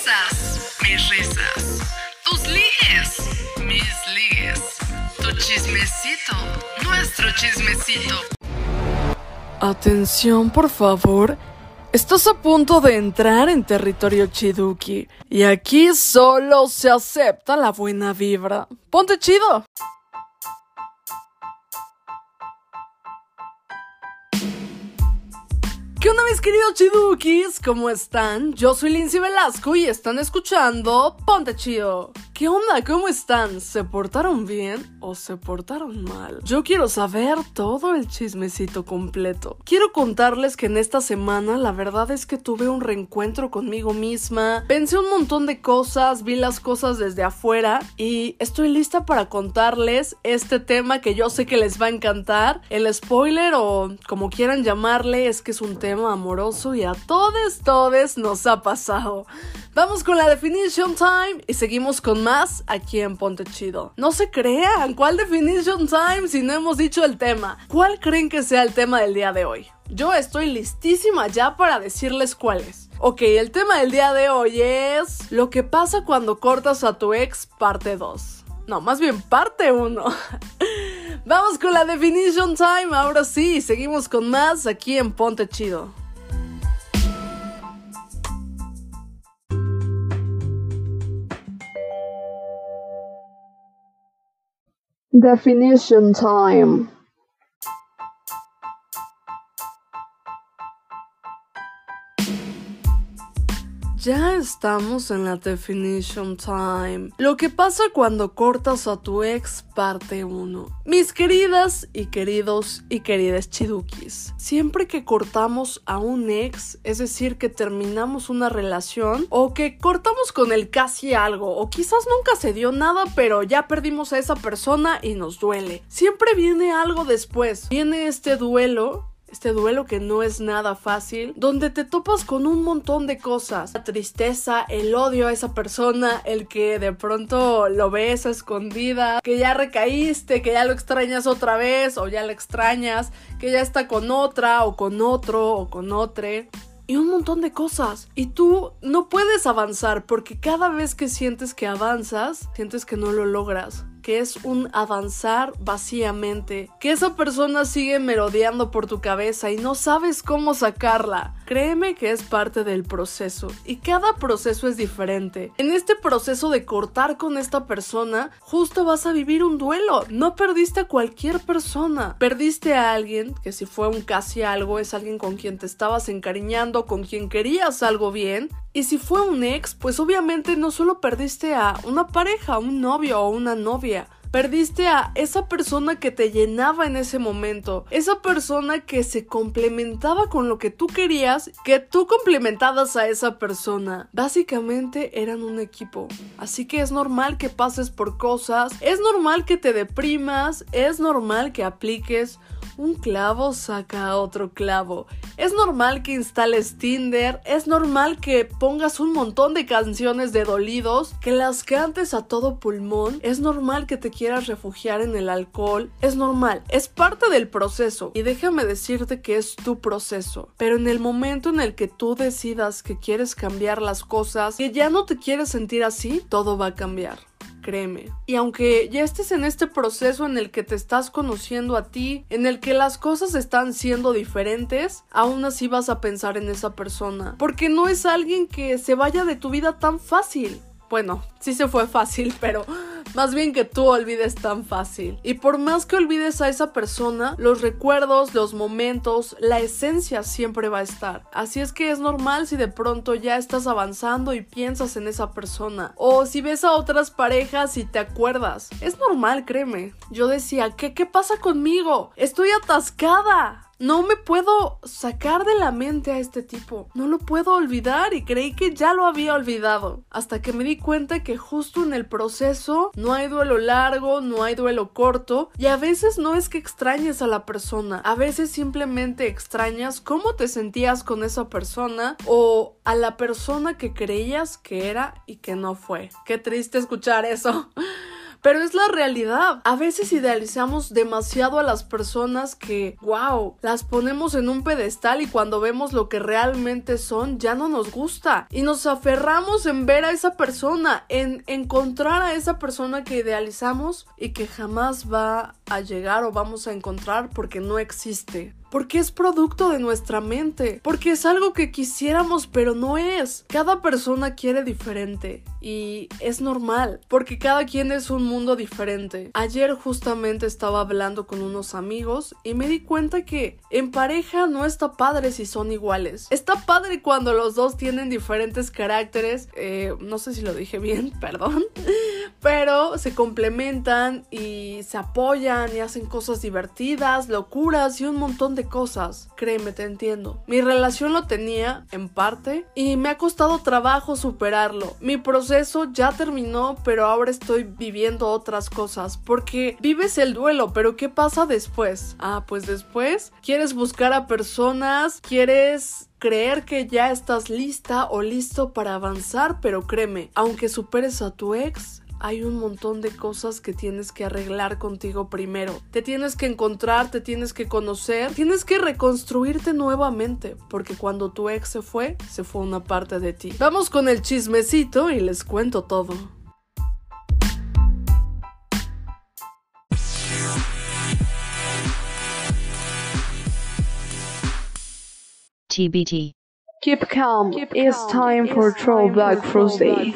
risas, mis risas. Tus ligues, mis ligues. Tu chismecito, nuestro chismecito. Atención, por favor. Estás a punto de entrar en territorio Chiduki. Y aquí solo se acepta la buena vibra. Ponte chido. ¿Qué onda mis queridos chidukis? ¿Cómo están? Yo soy Lindsay Velasco y están escuchando Ponte Chido. ¿Qué onda? ¿Cómo están? ¿Se portaron bien o se portaron mal? Yo quiero saber todo el chismecito completo. Quiero contarles que en esta semana la verdad es que tuve un reencuentro conmigo misma. Pensé un montón de cosas, vi las cosas desde afuera y estoy lista para contarles este tema que yo sé que les va a encantar. El spoiler o como quieran llamarle es que es un tema amoroso y a todos, todos nos ha pasado. Vamos con la definition time y seguimos con más aquí en Ponte Chido. No se crean, ¿cuál definition time si no hemos dicho el tema? ¿Cuál creen que sea el tema del día de hoy? Yo estoy listísima ya para decirles cuál es. Ok, el tema del día de hoy es lo que pasa cuando cortas a tu ex parte 2. No, más bien parte 1. Vamos con la definition time, ahora sí, seguimos con más aquí en Ponte Chido. Definition time. Ya estamos en la definition time. Lo que pasa cuando cortas a tu ex parte 1. Mis queridas y queridos y queridas chidukis, siempre que cortamos a un ex, es decir, que terminamos una relación o que cortamos con él casi algo o quizás nunca se dio nada, pero ya perdimos a esa persona y nos duele. Siempre viene algo después. Viene este duelo este duelo que no es nada fácil, donde te topas con un montón de cosas. La tristeza, el odio a esa persona, el que de pronto lo ves a escondida, que ya recaíste, que ya lo extrañas otra vez o ya lo extrañas, que ya está con otra o con otro o con otro y un montón de cosas. Y tú no puedes avanzar porque cada vez que sientes que avanzas, sientes que no lo logras que es un avanzar vacíamente, que esa persona sigue merodeando por tu cabeza y no sabes cómo sacarla. Créeme que es parte del proceso y cada proceso es diferente. En este proceso de cortar con esta persona, justo vas a vivir un duelo. No perdiste a cualquier persona, perdiste a alguien que si fue un casi algo es alguien con quien te estabas encariñando, con quien querías algo bien y si fue un ex, pues obviamente no solo perdiste a una pareja, un novio o una novia, Perdiste a esa persona que te llenaba en ese momento, esa persona que se complementaba con lo que tú querías, que tú complementabas a esa persona. Básicamente eran un equipo. Así que es normal que pases por cosas, es normal que te deprimas, es normal que apliques un clavo saca otro clavo. Es normal que instales Tinder, es normal que pongas un montón de canciones de dolidos, que las cantes a todo pulmón, es normal que te quieras refugiar en el alcohol, es normal, es parte del proceso y déjame decirte que es tu proceso. Pero en el momento en el que tú decidas que quieres cambiar las cosas, que ya no te quieres sentir así, todo va a cambiar créeme. Y aunque ya estés en este proceso en el que te estás conociendo a ti, en el que las cosas están siendo diferentes, aún así vas a pensar en esa persona. Porque no es alguien que se vaya de tu vida tan fácil. Bueno, sí se fue fácil, pero más bien que tú olvides tan fácil. Y por más que olvides a esa persona, los recuerdos, los momentos, la esencia siempre va a estar. Así es que es normal si de pronto ya estás avanzando y piensas en esa persona. O si ves a otras parejas y te acuerdas. Es normal, créeme. Yo decía, ¿qué, qué pasa conmigo? Estoy atascada. No me puedo sacar de la mente a este tipo. No lo puedo olvidar y creí que ya lo había olvidado. Hasta que me di cuenta que justo en el proceso no hay duelo largo, no hay duelo corto y a veces no es que extrañes a la persona. A veces simplemente extrañas cómo te sentías con esa persona o a la persona que creías que era y que no fue. Qué triste escuchar eso. pero es la realidad. A veces idealizamos demasiado a las personas que, wow, las ponemos en un pedestal y cuando vemos lo que realmente son ya no nos gusta y nos aferramos en ver a esa persona, en encontrar a esa persona que idealizamos y que jamás va a llegar o vamos a encontrar porque no existe porque es producto de nuestra mente, porque es algo que quisiéramos pero no es. Cada persona quiere diferente y es normal, porque cada quien es un mundo diferente. Ayer justamente estaba hablando con unos amigos y me di cuenta que en pareja no está padre si son iguales. Está padre cuando los dos tienen diferentes caracteres, eh, no sé si lo dije bien, perdón, pero se complementan y se apoyan y hacen cosas divertidas, locuras y un montón de cosas. Créeme, te entiendo. Mi relación lo tenía, en parte, y me ha costado trabajo superarlo. Mi proceso ya terminó, pero ahora estoy viviendo otras cosas. Porque vives el duelo, pero ¿qué pasa después? Ah, pues después quieres buscar a personas, quieres creer que ya estás lista o listo para avanzar, pero créeme, aunque superes a tu ex, hay un montón de cosas que tienes que arreglar contigo primero. Te tienes que encontrar, te tienes que conocer, tienes que reconstruirte nuevamente, porque cuando tu ex se fue, se fue una parte de ti. Vamos con el chismecito y les cuento todo. TBT. Keep calm. it's time for Throwback Thursday.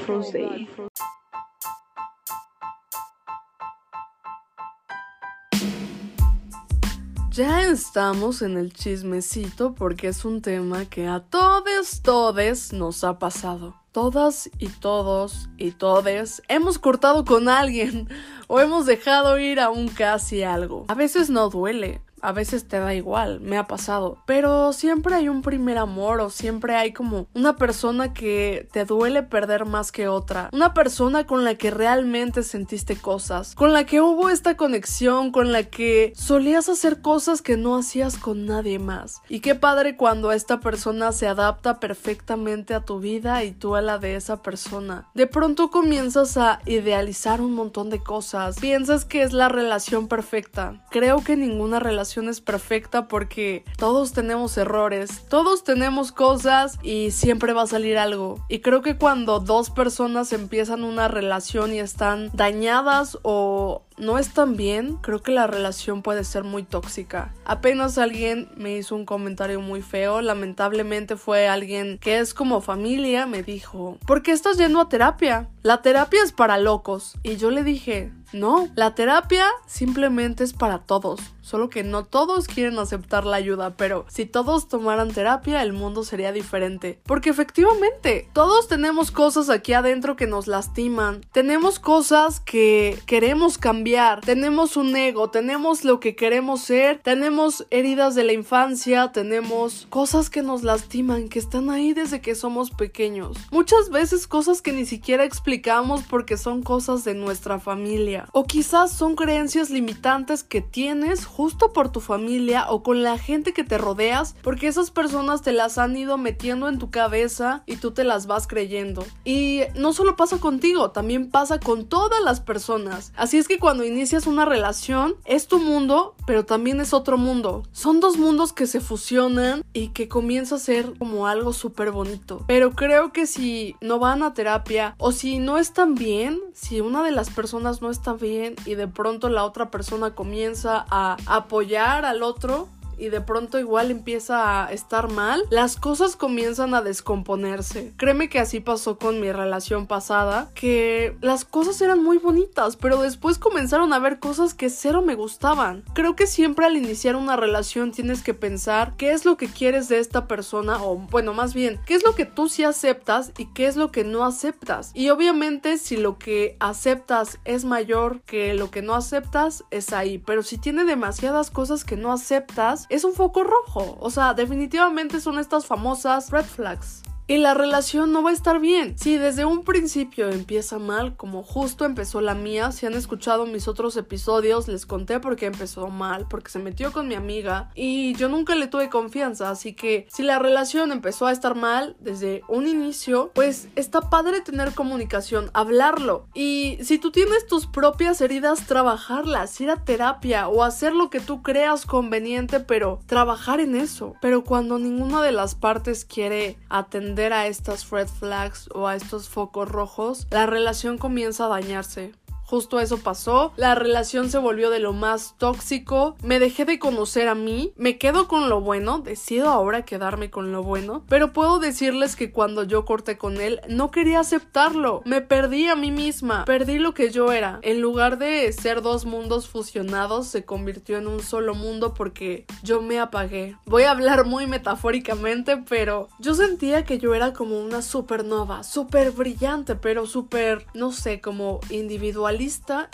Ya estamos en el chismecito porque es un tema que a todos, todes nos ha pasado. Todas y todos y todes hemos cortado con alguien o hemos dejado ir a un casi algo. A veces no duele, a veces te da igual, me ha pasado, pero siempre hay un primer amor o siempre hay como una persona que te duele perder más que otra, una persona con la que realmente sentiste cosas, con la que hubo esta conexión, con la que solías hacer cosas que no hacías con nadie más. Y qué padre cuando esta persona se adapta perfectamente a tu vida y tú a la de esa persona. De pronto comienzas a idealizar un montón de cosas, piensas que es la relación perfecta. Creo que ninguna relación es perfecta porque todos tenemos errores, todos tenemos cosas y siempre va a salir algo. Y creo que cuando dos personas empiezan una relación y están dañadas o no están bien, creo que la relación puede ser muy tóxica. Apenas alguien me hizo un comentario muy feo, lamentablemente fue alguien que es como familia, me dijo, ¿por qué estás yendo a terapia? La terapia es para locos. Y yo le dije, no, la terapia simplemente es para todos, solo que no todos quieren aceptar la ayuda, pero si todos tomaran terapia el mundo sería diferente, porque efectivamente todos tenemos cosas aquí adentro que nos lastiman, tenemos cosas que queremos cambiar, tenemos un ego, tenemos lo que queremos ser, tenemos heridas de la infancia, tenemos cosas que nos lastiman, que están ahí desde que somos pequeños, muchas veces cosas que ni siquiera explicamos porque son cosas de nuestra familia. O quizás son creencias limitantes que tienes justo por tu familia o con la gente que te rodeas, porque esas personas te las han ido metiendo en tu cabeza y tú te las vas creyendo. Y no solo pasa contigo, también pasa con todas las personas. Así es que cuando inicias una relación, es tu mundo, pero también es otro mundo. Son dos mundos que se fusionan y que comienza a ser como algo súper bonito. Pero creo que si no van a terapia o si no están bien, si una de las personas no está bien y de pronto la otra persona comienza a apoyar al otro, y de pronto igual empieza a estar mal, las cosas comienzan a descomponerse. Créeme que así pasó con mi relación pasada, que las cosas eran muy bonitas, pero después comenzaron a ver cosas que cero me gustaban. Creo que siempre al iniciar una relación tienes que pensar qué es lo que quieres de esta persona o bueno, más bien, qué es lo que tú sí aceptas y qué es lo que no aceptas. Y obviamente si lo que aceptas es mayor que lo que no aceptas, es ahí, pero si tiene demasiadas cosas que no aceptas, es un foco rojo. O sea, definitivamente son estas famosas red flags. Y la relación no va a estar bien. Si desde un principio empieza mal, como justo empezó la mía, si han escuchado mis otros episodios, les conté por qué empezó mal, porque se metió con mi amiga y yo nunca le tuve confianza, así que si la relación empezó a estar mal desde un inicio, pues está padre tener comunicación, hablarlo. Y si tú tienes tus propias heridas, trabajarlas, ir a terapia o hacer lo que tú creas conveniente, pero trabajar en eso. Pero cuando ninguna de las partes quiere atender a estas red flags o a estos focos rojos, la relación comienza a dañarse. Justo eso pasó, la relación se volvió de lo más tóxico, me dejé de conocer a mí, me quedo con lo bueno, decido ahora quedarme con lo bueno, pero puedo decirles que cuando yo corté con él no quería aceptarlo, me perdí a mí misma, perdí lo que yo era, en lugar de ser dos mundos fusionados se convirtió en un solo mundo porque yo me apagué. Voy a hablar muy metafóricamente, pero yo sentía que yo era como una supernova, súper brillante, pero súper, no sé, como individual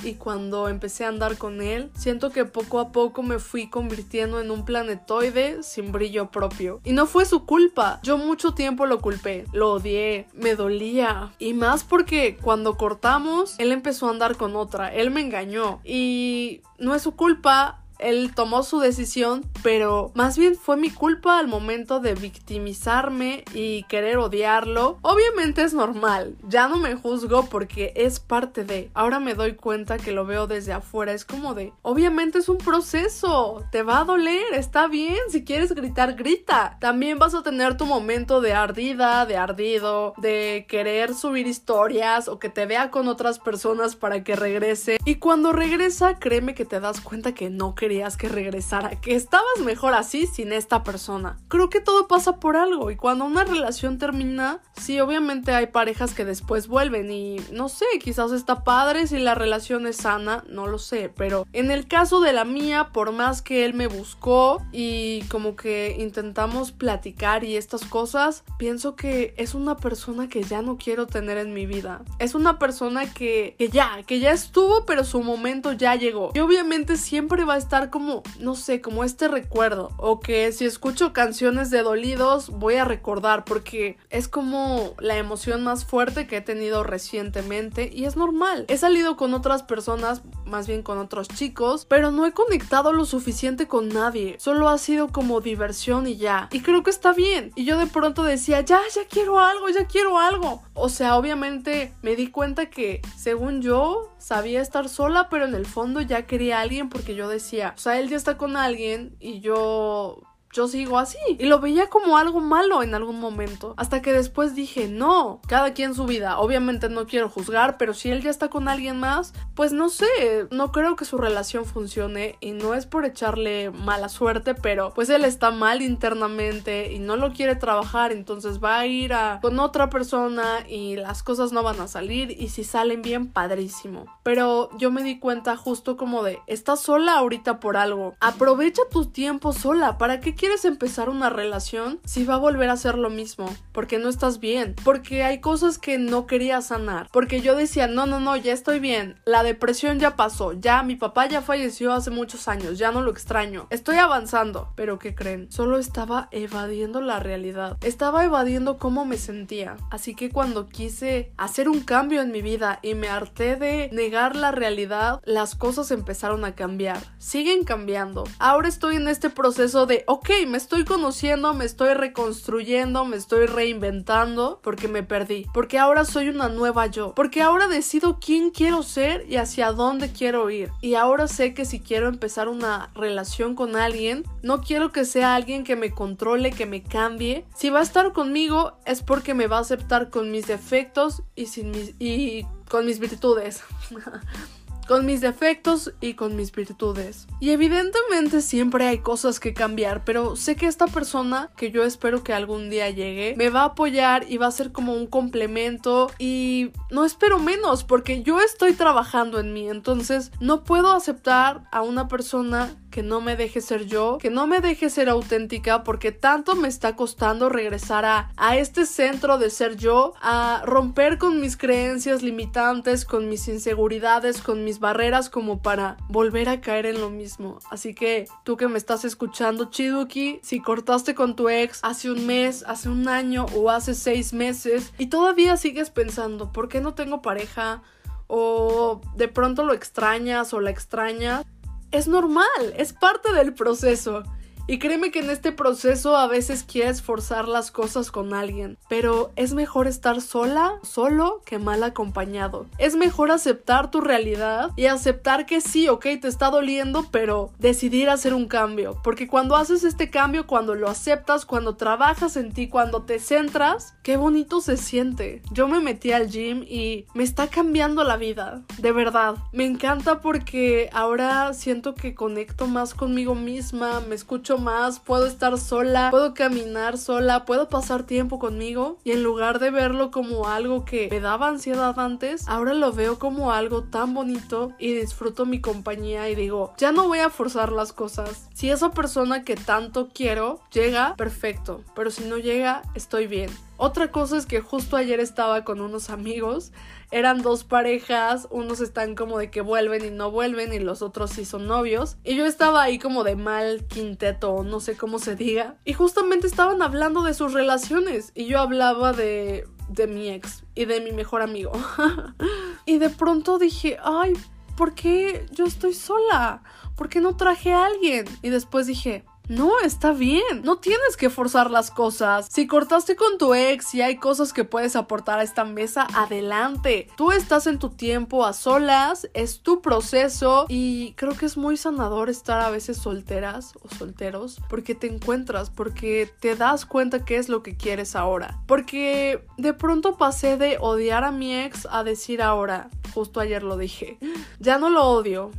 y cuando empecé a andar con él, siento que poco a poco me fui convirtiendo en un planetoide sin brillo propio. Y no fue su culpa, yo mucho tiempo lo culpé, lo odié, me dolía. Y más porque cuando cortamos, él empezó a andar con otra, él me engañó. Y no es su culpa, él tomó su decisión, pero más bien fue mi culpa al momento de victimizarme y querer odiarlo. Obviamente es normal, ya no me juzgo porque es parte de. Ahora me doy cuenta que lo veo desde afuera, es como de, obviamente es un proceso, te va a doler, está bien, si quieres gritar, grita. También vas a tener tu momento de ardida, de ardido, de querer subir historias o que te vea con otras personas para que regrese. Y cuando regresa, créeme que te das cuenta que no quería que regresara, que estabas mejor así sin esta persona. Creo que todo pasa por algo y cuando una relación termina, sí, obviamente hay parejas que después vuelven y no sé, quizás está padre si la relación es sana, no lo sé, pero en el caso de la mía, por más que él me buscó y como que intentamos platicar y estas cosas, pienso que es una persona que ya no quiero tener en mi vida. Es una persona que, que ya, que ya estuvo, pero su momento ya llegó. Y obviamente siempre va a estar como, no sé, como este recuerdo. O que si escucho canciones de dolidos voy a recordar porque es como la emoción más fuerte que he tenido recientemente y es normal. He salido con otras personas, más bien con otros chicos, pero no he conectado lo suficiente con nadie. Solo ha sido como diversión y ya. Y creo que está bien. Y yo de pronto decía, ya, ya quiero algo, ya quiero algo. O sea, obviamente me di cuenta que, según yo, sabía estar sola, pero en el fondo ya quería a alguien porque yo decía, o sea, él ya está con alguien y yo yo sigo así. Y lo veía como algo malo en algún momento. Hasta que después dije, no, cada quien su vida. Obviamente no quiero juzgar, pero si él ya está con alguien más, pues no sé, no creo que su relación funcione y no es por echarle mala suerte, pero pues él está mal internamente y no lo quiere trabajar, entonces va a ir a, con otra persona y las cosas no van a salir y si salen bien, padrísimo. Pero yo me di cuenta justo como de, estás sola ahorita por algo. Aprovecha tu tiempo sola, ¿para qué quieres empezar una relación si va a volver a ser lo mismo? Porque no estás bien, porque hay cosas que no quería sanar, porque yo decía, no, no, no, ya estoy bien, la depresión ya pasó, ya mi papá ya falleció hace muchos años, ya no lo extraño, estoy avanzando, pero ¿qué creen? Solo estaba evadiendo la realidad, estaba evadiendo cómo me sentía, así que cuando quise hacer un cambio en mi vida y me harté de negar la realidad, las cosas empezaron a cambiar, siguen cambiando, ahora estoy en este proceso de, ok, me estoy conociendo, me estoy reconstruyendo, me estoy reinventando porque me perdí, porque ahora soy una nueva yo, porque ahora decido quién quiero ser y hacia dónde quiero ir. Y ahora sé que si quiero empezar una relación con alguien, no quiero que sea alguien que me controle, que me cambie. Si va a estar conmigo es porque me va a aceptar con mis defectos y sin mis y con mis virtudes. con mis defectos y con mis virtudes. Y evidentemente siempre hay cosas que cambiar, pero sé que esta persona, que yo espero que algún día llegue, me va a apoyar y va a ser como un complemento y no espero menos porque yo estoy trabajando en mí, entonces no puedo aceptar a una persona que no me deje ser yo, que no me deje ser auténtica porque tanto me está costando regresar a, a este centro de ser yo, a romper con mis creencias limitantes, con mis inseguridades, con mis barreras como para volver a caer en lo mismo. Así que tú que me estás escuchando, Chiduki, si cortaste con tu ex hace un mes, hace un año o hace seis meses y todavía sigues pensando, ¿por qué no tengo pareja? O de pronto lo extrañas o la extrañas. Es normal, es parte del proceso. Y créeme que en este proceso a veces quieres forzar las cosas con alguien, pero es mejor estar sola, solo, que mal acompañado. Es mejor aceptar tu realidad y aceptar que sí, ok, te está doliendo, pero decidir hacer un cambio. Porque cuando haces este cambio, cuando lo aceptas, cuando trabajas en ti, cuando te centras, qué bonito se siente. Yo me metí al gym y me está cambiando la vida, de verdad. Me encanta porque ahora siento que conecto más conmigo misma, me escucho puedo estar sola, puedo caminar sola, puedo pasar tiempo conmigo y en lugar de verlo como algo que me daba ansiedad antes, ahora lo veo como algo tan bonito y disfruto mi compañía y digo, ya no voy a forzar las cosas. Si esa persona que tanto quiero llega, perfecto, pero si no llega, estoy bien. Otra cosa es que justo ayer estaba con unos amigos, eran dos parejas, unos están como de que vuelven y no vuelven y los otros sí son novios, y yo estaba ahí como de mal quinteto, no sé cómo se diga, y justamente estaban hablando de sus relaciones y yo hablaba de de mi ex y de mi mejor amigo. y de pronto dije, ay, ¿por qué yo estoy sola? ¿Por qué no traje a alguien? Y después dije, no, está bien. No tienes que forzar las cosas. Si cortaste con tu ex y hay cosas que puedes aportar a esta mesa, adelante. Tú estás en tu tiempo a solas, es tu proceso y creo que es muy sanador estar a veces solteras o solteros porque te encuentras, porque te das cuenta qué es lo que quieres ahora. Porque de pronto pasé de odiar a mi ex a decir ahora, justo ayer lo dije, ya no lo odio,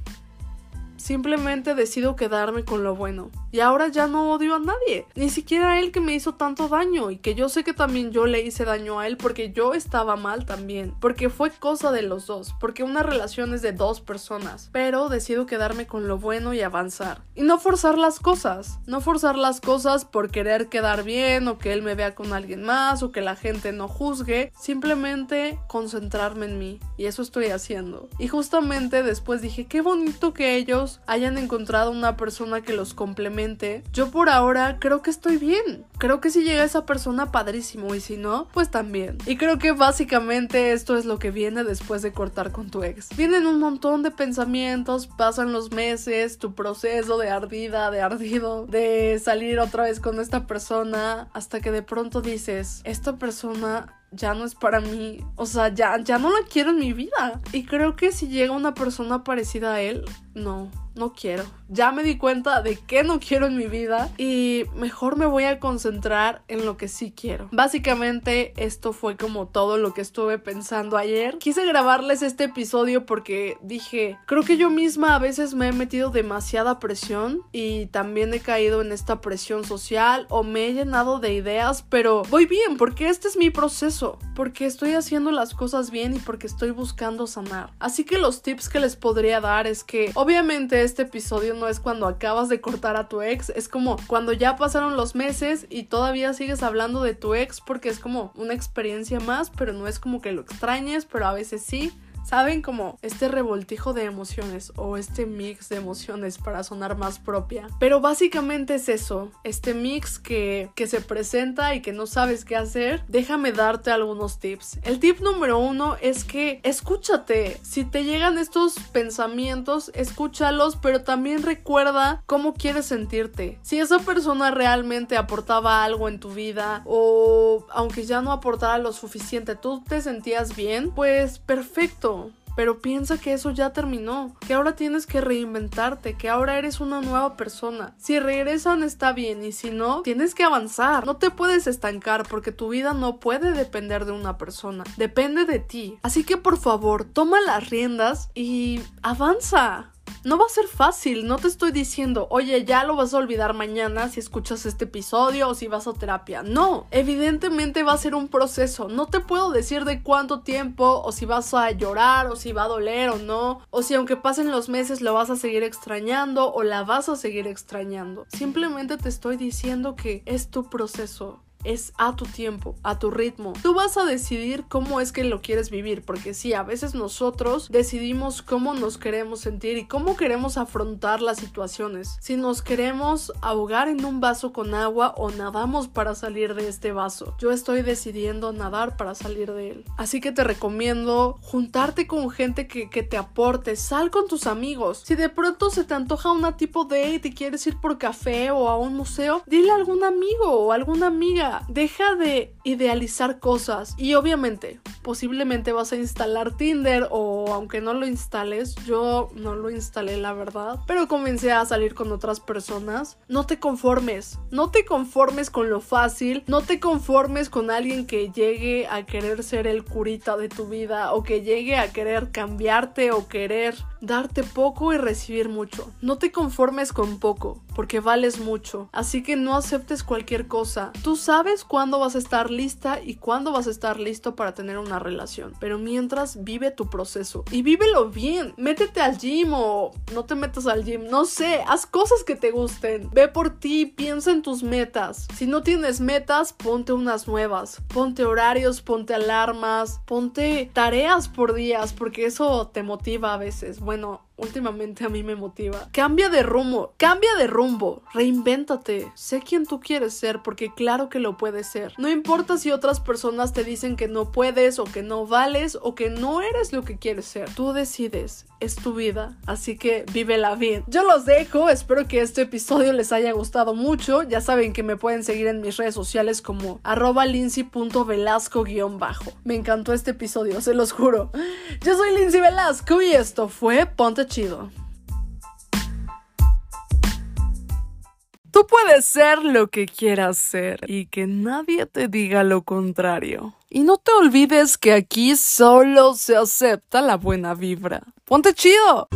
Simplemente decido quedarme con lo bueno. Y ahora ya no odio a nadie. Ni siquiera a él que me hizo tanto daño. Y que yo sé que también yo le hice daño a él porque yo estaba mal también. Porque fue cosa de los dos. Porque una relación es de dos personas. Pero decido quedarme con lo bueno y avanzar. Y no forzar las cosas. No forzar las cosas por querer quedar bien o que él me vea con alguien más o que la gente no juzgue. Simplemente concentrarme en mí. Y eso estoy haciendo. Y justamente después dije, qué bonito que ellos hayan encontrado una persona que los complemente, yo por ahora creo que estoy bien. Creo que si llega esa persona, padrísimo. Y si no, pues también. Y creo que básicamente esto es lo que viene después de cortar con tu ex. Vienen un montón de pensamientos, pasan los meses, tu proceso de ardida, de ardido, de salir otra vez con esta persona, hasta que de pronto dices, esta persona ya no es para mí, o sea, ya, ya no la quiero en mi vida. Y creo que si llega una persona parecida a él, no, no quiero. Ya me di cuenta de que no quiero en mi vida y mejor me voy a concentrar en lo que sí quiero. Básicamente esto fue como todo lo que estuve pensando ayer. Quise grabarles este episodio porque dije, creo que yo misma a veces me he metido demasiada presión y también he caído en esta presión social o me he llenado de ideas, pero voy bien porque este es mi proceso, porque estoy haciendo las cosas bien y porque estoy buscando sanar. Así que los tips que les podría dar es que obviamente este episodio no es cuando acabas de cortar a tu ex, es como cuando ya pasaron los meses y todavía sigues hablando de tu ex porque es como una experiencia más, pero no es como que lo extrañes, pero a veces sí. ¿Saben? Como este revoltijo de emociones o este mix de emociones para sonar más propia. Pero básicamente es eso, este mix que, que se presenta y que no sabes qué hacer. Déjame darte algunos tips. El tip número uno es que escúchate. Si te llegan estos pensamientos, escúchalos, pero también recuerda cómo quieres sentirte. Si esa persona realmente aportaba algo en tu vida o aunque ya no aportara lo suficiente, tú te sentías bien, pues perfecto pero piensa que eso ya terminó, que ahora tienes que reinventarte, que ahora eres una nueva persona. Si regresan está bien y si no, tienes que avanzar. No te puedes estancar porque tu vida no puede depender de una persona, depende de ti. Así que por favor, toma las riendas y avanza. No va a ser fácil, no te estoy diciendo, oye, ya lo vas a olvidar mañana si escuchas este episodio o si vas a terapia. No, evidentemente va a ser un proceso. No te puedo decir de cuánto tiempo o si vas a llorar o si va a doler o no, o si aunque pasen los meses lo vas a seguir extrañando o la vas a seguir extrañando. Simplemente te estoy diciendo que es tu proceso es a tu tiempo, a tu ritmo. Tú vas a decidir cómo es que lo quieres vivir, porque sí, a veces nosotros decidimos cómo nos queremos sentir y cómo queremos afrontar las situaciones. Si nos queremos ahogar en un vaso con agua o nadamos para salir de este vaso. Yo estoy decidiendo nadar para salir de él. Así que te recomiendo juntarte con gente que, que te aporte, sal con tus amigos. Si de pronto se te antoja una tipo date y quieres ir por café o a un museo, dile a algún amigo o alguna amiga deja de idealizar cosas y obviamente posiblemente vas a instalar Tinder o aunque no lo instales, yo no lo instalé la verdad, pero comencé a salir con otras personas. No te conformes, no te conformes con lo fácil, no te conformes con alguien que llegue a querer ser el curita de tu vida o que llegue a querer cambiarte o querer darte poco y recibir mucho. No te conformes con poco, porque vales mucho. Así que no aceptes cualquier cosa. Tú sabes cuándo vas a estar lista y cuándo vas a estar listo para tener una relación. Pero mientras vive tu proceso y vívelo bien. Métete al gym o no te metas al gym. No sé, haz cosas que te gusten. Ve por ti, piensa en tus metas. Si no tienes metas, ponte unas nuevas. Ponte horarios, ponte alarmas, ponte tareas por días porque eso te motiva a veces bueno, últimamente a mí me motiva. Cambia de rumbo, cambia de rumbo, reinvéntate, sé quién tú quieres ser porque claro que lo puedes ser. No importa si otras personas te dicen que no puedes o que no vales o que no eres lo que quieres ser, tú decides, es tu vida, así que vívela bien. Yo los dejo, espero que este episodio les haya gustado mucho, ya saben que me pueden seguir en mis redes sociales como arroba lindsay.velasco-bajo. Me encantó este episodio, se los juro. Yo soy Lindsay Velasco y esto fue Ponte Chido. Tú puedes ser lo que quieras ser y que nadie te diga lo contrario. Y no te olvides que aquí solo se acepta la buena vibra. ¡Ponte chido!